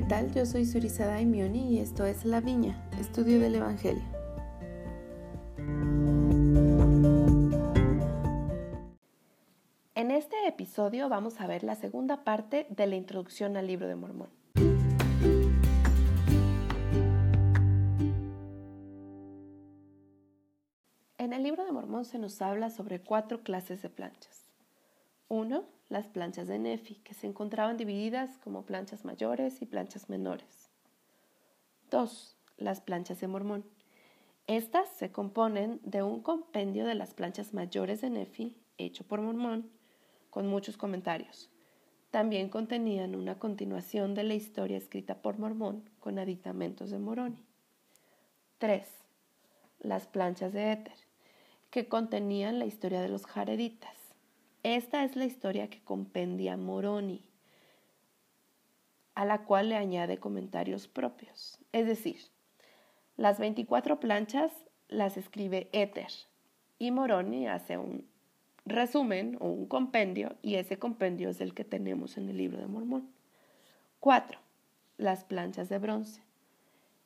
¿qué tal? Yo soy Surizada Daimioni y esto es La Viña, estudio del Evangelio. En este episodio vamos a ver la segunda parte de la introducción al libro de Mormón. En el libro de Mormón se nos habla sobre cuatro clases de planchas. Uno, las planchas de Nefi, que se encontraban divididas como planchas mayores y planchas menores. 2. Las planchas de Mormón. Estas se componen de un compendio de las planchas mayores de Nefi, hecho por Mormón, con muchos comentarios. También contenían una continuación de la historia escrita por Mormón con aditamentos de Moroni. 3. Las planchas de Éter, que contenían la historia de los Jareditas esta es la historia que compendia Moroni, a la cual le añade comentarios propios. Es decir, las 24 planchas las escribe Éter y Moroni hace un resumen o un compendio y ese compendio es el que tenemos en el libro de Mormón. 4. Las planchas de bronce.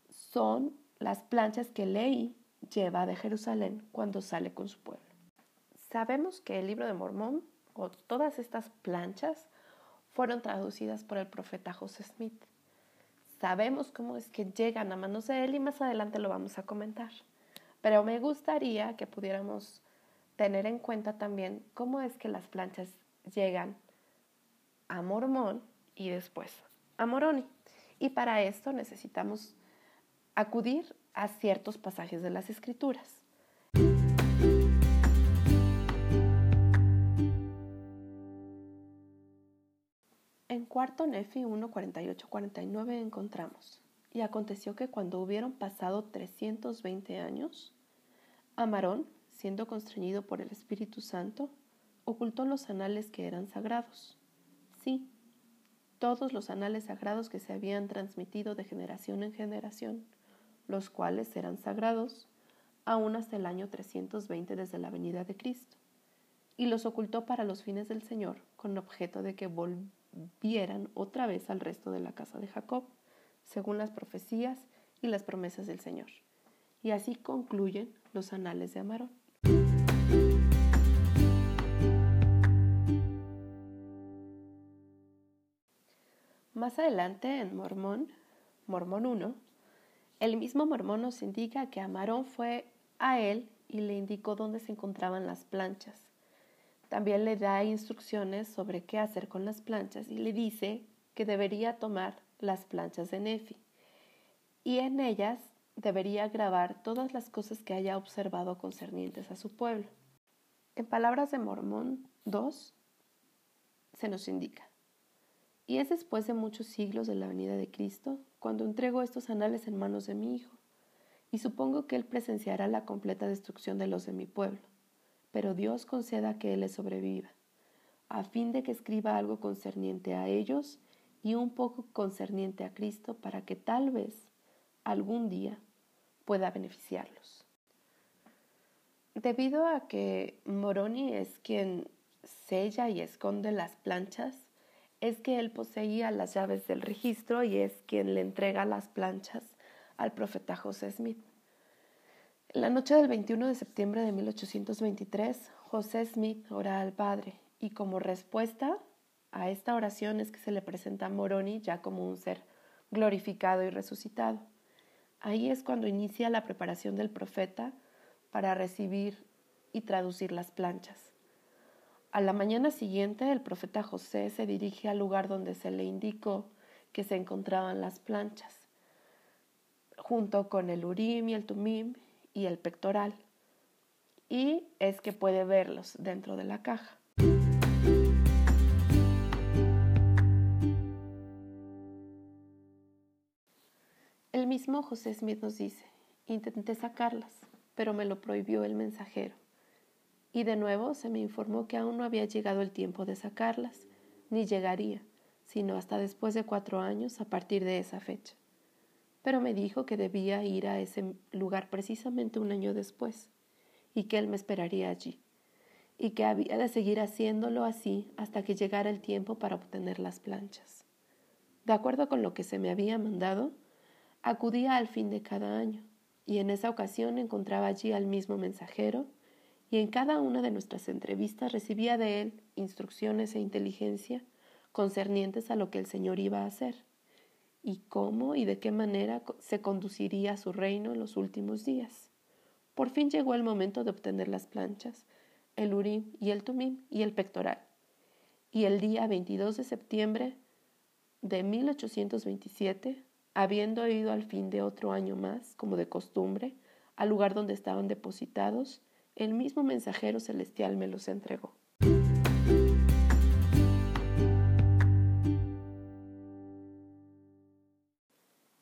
Son las planchas que Leí lleva de Jerusalén cuando sale con su pueblo. Sabemos que el libro de Mormón o todas estas planchas fueron traducidas por el profeta José Smith. Sabemos cómo es que llegan a manos de él y más adelante lo vamos a comentar. Pero me gustaría que pudiéramos tener en cuenta también cómo es que las planchas llegan a Mormón y después a Moroni. Y para esto necesitamos acudir a ciertos pasajes de las escrituras. Cuarto Nefi 1.48-49 encontramos, y aconteció que cuando hubieron pasado 320 años, Amarón, siendo constreñido por el Espíritu Santo, ocultó los anales que eran sagrados. Sí, todos los anales sagrados que se habían transmitido de generación en generación, los cuales eran sagrados, aún hasta el año 320 desde la venida de Cristo, y los ocultó para los fines del Señor, con objeto de que volvieran vieran otra vez al resto de la casa de Jacob, según las profecías y las promesas del Señor. Y así concluyen los anales de Amarón. Más adelante en Mormón, Mormón 1, el mismo Mormón nos indica que Amarón fue a él y le indicó dónde se encontraban las planchas también le da instrucciones sobre qué hacer con las planchas y le dice que debería tomar las planchas de Nefi. Y en ellas debería grabar todas las cosas que haya observado concernientes a su pueblo. En palabras de Mormón 2 se nos indica, y es después de muchos siglos de la venida de Cristo cuando entrego estos anales en manos de mi Hijo, y supongo que Él presenciará la completa destrucción de los de mi pueblo pero Dios conceda que Él le sobreviva, a fin de que escriba algo concerniente a ellos y un poco concerniente a Cristo para que tal vez algún día pueda beneficiarlos. Debido a que Moroni es quien sella y esconde las planchas, es que él poseía las llaves del registro y es quien le entrega las planchas al profeta José Smith. La noche del 21 de septiembre de 1823, José Smith ora al Padre y como respuesta a esta oración es que se le presenta a Moroni ya como un ser glorificado y resucitado. Ahí es cuando inicia la preparación del profeta para recibir y traducir las planchas. A la mañana siguiente el profeta José se dirige al lugar donde se le indicó que se encontraban las planchas, junto con el Urim y el Tumim y el pectoral. Y es que puede verlos dentro de la caja. El mismo José Smith nos dice, intenté sacarlas, pero me lo prohibió el mensajero. Y de nuevo se me informó que aún no había llegado el tiempo de sacarlas, ni llegaría, sino hasta después de cuatro años a partir de esa fecha pero me dijo que debía ir a ese lugar precisamente un año después y que él me esperaría allí y que había de seguir haciéndolo así hasta que llegara el tiempo para obtener las planchas. De acuerdo con lo que se me había mandado, acudía al fin de cada año, y en esa ocasión encontraba allí al mismo mensajero, y en cada una de nuestras entrevistas recibía de él instrucciones e inteligencia concernientes a lo que el Señor iba a hacer, y cómo y de qué manera se conduciría su reino en los últimos días. Por fin llegó el momento de obtener las planchas, el urim y el tumim y el pectoral. Y el día 22 de septiembre de 1827, habiendo ido al fin de otro año más, como de costumbre, al lugar donde estaban depositados, el mismo mensajero celestial me los entregó.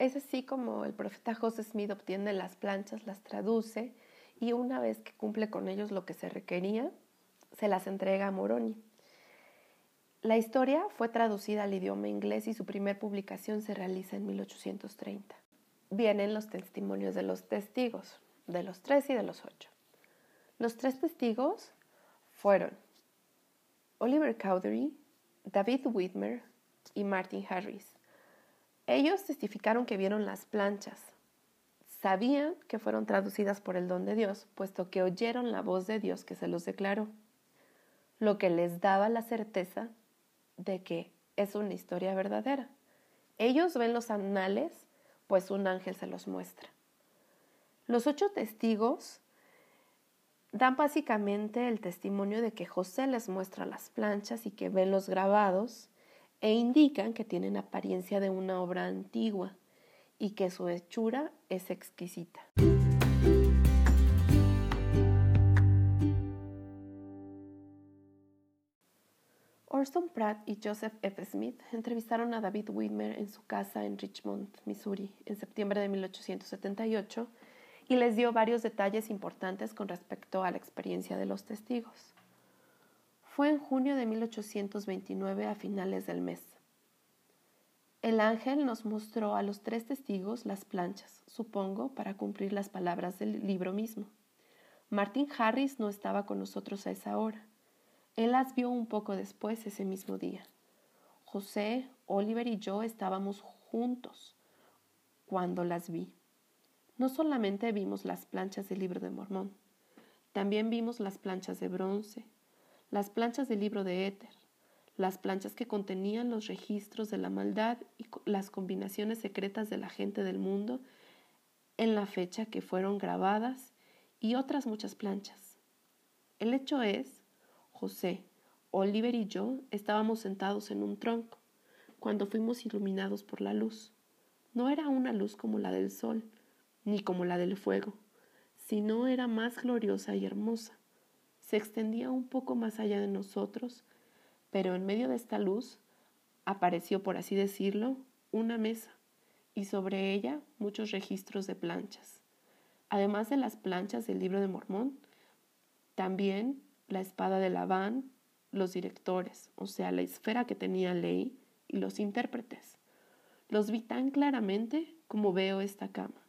Es así como el profeta José Smith obtiene las planchas, las traduce y una vez que cumple con ellos lo que se requería, se las entrega a Moroni. La historia fue traducida al idioma inglés y su primer publicación se realiza en 1830. Vienen los testimonios de los testigos, de los tres y de los ocho. Los tres testigos fueron Oliver Cowdery, David Whitmer y Martin Harris. Ellos testificaron que vieron las planchas. Sabían que fueron traducidas por el don de Dios, puesto que oyeron la voz de Dios que se los declaró, lo que les daba la certeza de que es una historia verdadera. Ellos ven los anales, pues un ángel se los muestra. Los ocho testigos dan básicamente el testimonio de que José les muestra las planchas y que ven los grabados e indican que tienen apariencia de una obra antigua y que su hechura es exquisita. Orson Pratt y Joseph F. Smith entrevistaron a David Whitmer en su casa en Richmond, Missouri, en septiembre de 1878 y les dio varios detalles importantes con respecto a la experiencia de los testigos. Fue en junio de 1829 a finales del mes. El ángel nos mostró a los tres testigos las planchas, supongo, para cumplir las palabras del libro mismo. Martin Harris no estaba con nosotros a esa hora. Él las vio un poco después ese mismo día. José, Oliver y yo estábamos juntos cuando las vi. No solamente vimos las planchas del libro de Mormón, también vimos las planchas de bronce, las planchas del libro de Éter, las planchas que contenían los registros de la maldad y las combinaciones secretas de la gente del mundo en la fecha que fueron grabadas y otras muchas planchas. El hecho es, José, Oliver y yo estábamos sentados en un tronco cuando fuimos iluminados por la luz. No era una luz como la del sol, ni como la del fuego, sino era más gloriosa y hermosa se extendía un poco más allá de nosotros, pero en medio de esta luz apareció, por así decirlo, una mesa y sobre ella muchos registros de planchas. Además de las planchas del libro de Mormón, también la espada de Labán, los directores, o sea, la esfera que tenía ley, y los intérpretes. Los vi tan claramente como veo esta cama.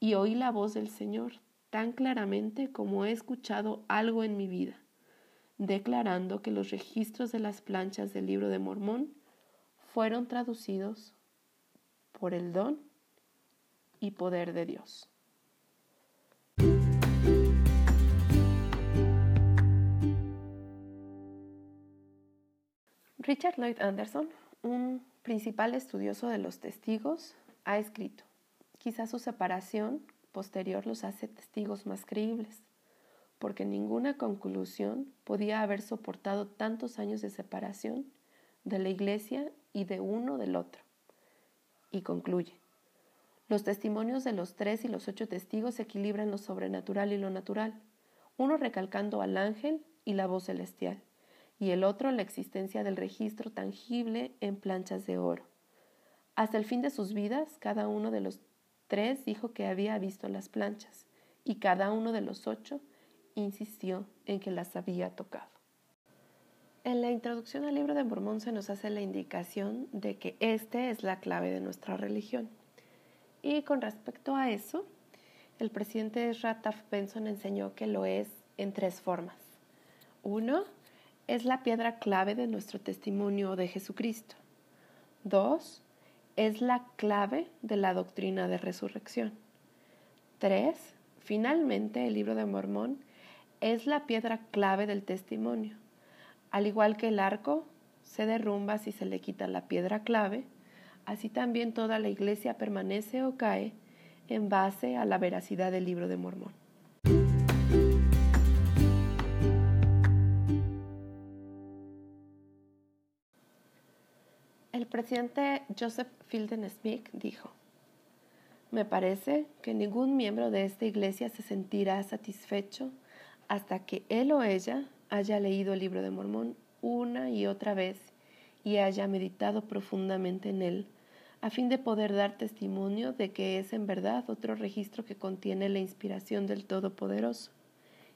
Y oí la voz del Señor tan claramente como he escuchado algo en mi vida, declarando que los registros de las planchas del libro de Mormón fueron traducidos por el don y poder de Dios. Richard Lloyd Anderson, un principal estudioso de los testigos, ha escrito, quizá su separación posterior los hace testigos más creíbles, porque ninguna conclusión podía haber soportado tantos años de separación de la iglesia y de uno del otro. Y concluye, los testimonios de los tres y los ocho testigos equilibran lo sobrenatural y lo natural, uno recalcando al ángel y la voz celestial, y el otro la existencia del registro tangible en planchas de oro. Hasta el fin de sus vidas, cada uno de los Tres dijo que había visto las planchas y cada uno de los ocho insistió en que las había tocado. En la introducción al libro de Mormón se nos hace la indicación de que este es la clave de nuestra religión. Y con respecto a eso, el presidente Rataf Benson enseñó que lo es en tres formas. Uno, es la piedra clave de nuestro testimonio de Jesucristo. 2. Es la clave de la doctrina de resurrección. 3. Finalmente, el libro de Mormón es la piedra clave del testimonio. Al igual que el arco se derrumba si se le quita la piedra clave, así también toda la iglesia permanece o cae en base a la veracidad del libro de Mormón. El presidente Joseph Fielding Smith dijo, me parece que ningún miembro de esta iglesia se sentirá satisfecho hasta que él o ella haya leído el libro de Mormón una y otra vez y haya meditado profundamente en él, a fin de poder dar testimonio de que es en verdad otro registro que contiene la inspiración del Todopoderoso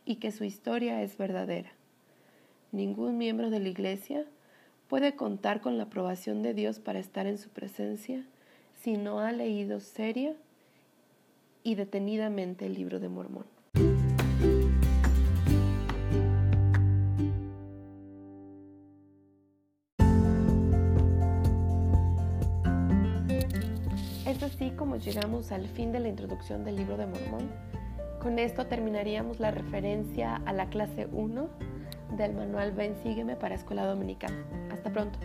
y que su historia es verdadera. Ningún miembro de la Iglesia puede contar con la aprobación de Dios para estar en su presencia si no ha leído seria y detenidamente el libro de Mormón. Es así como llegamos al fin de la introducción del libro de Mormón. Con esto terminaríamos la referencia a la clase 1 del manual Ven Sígueme para Escuela Dominical. Hasta pronto.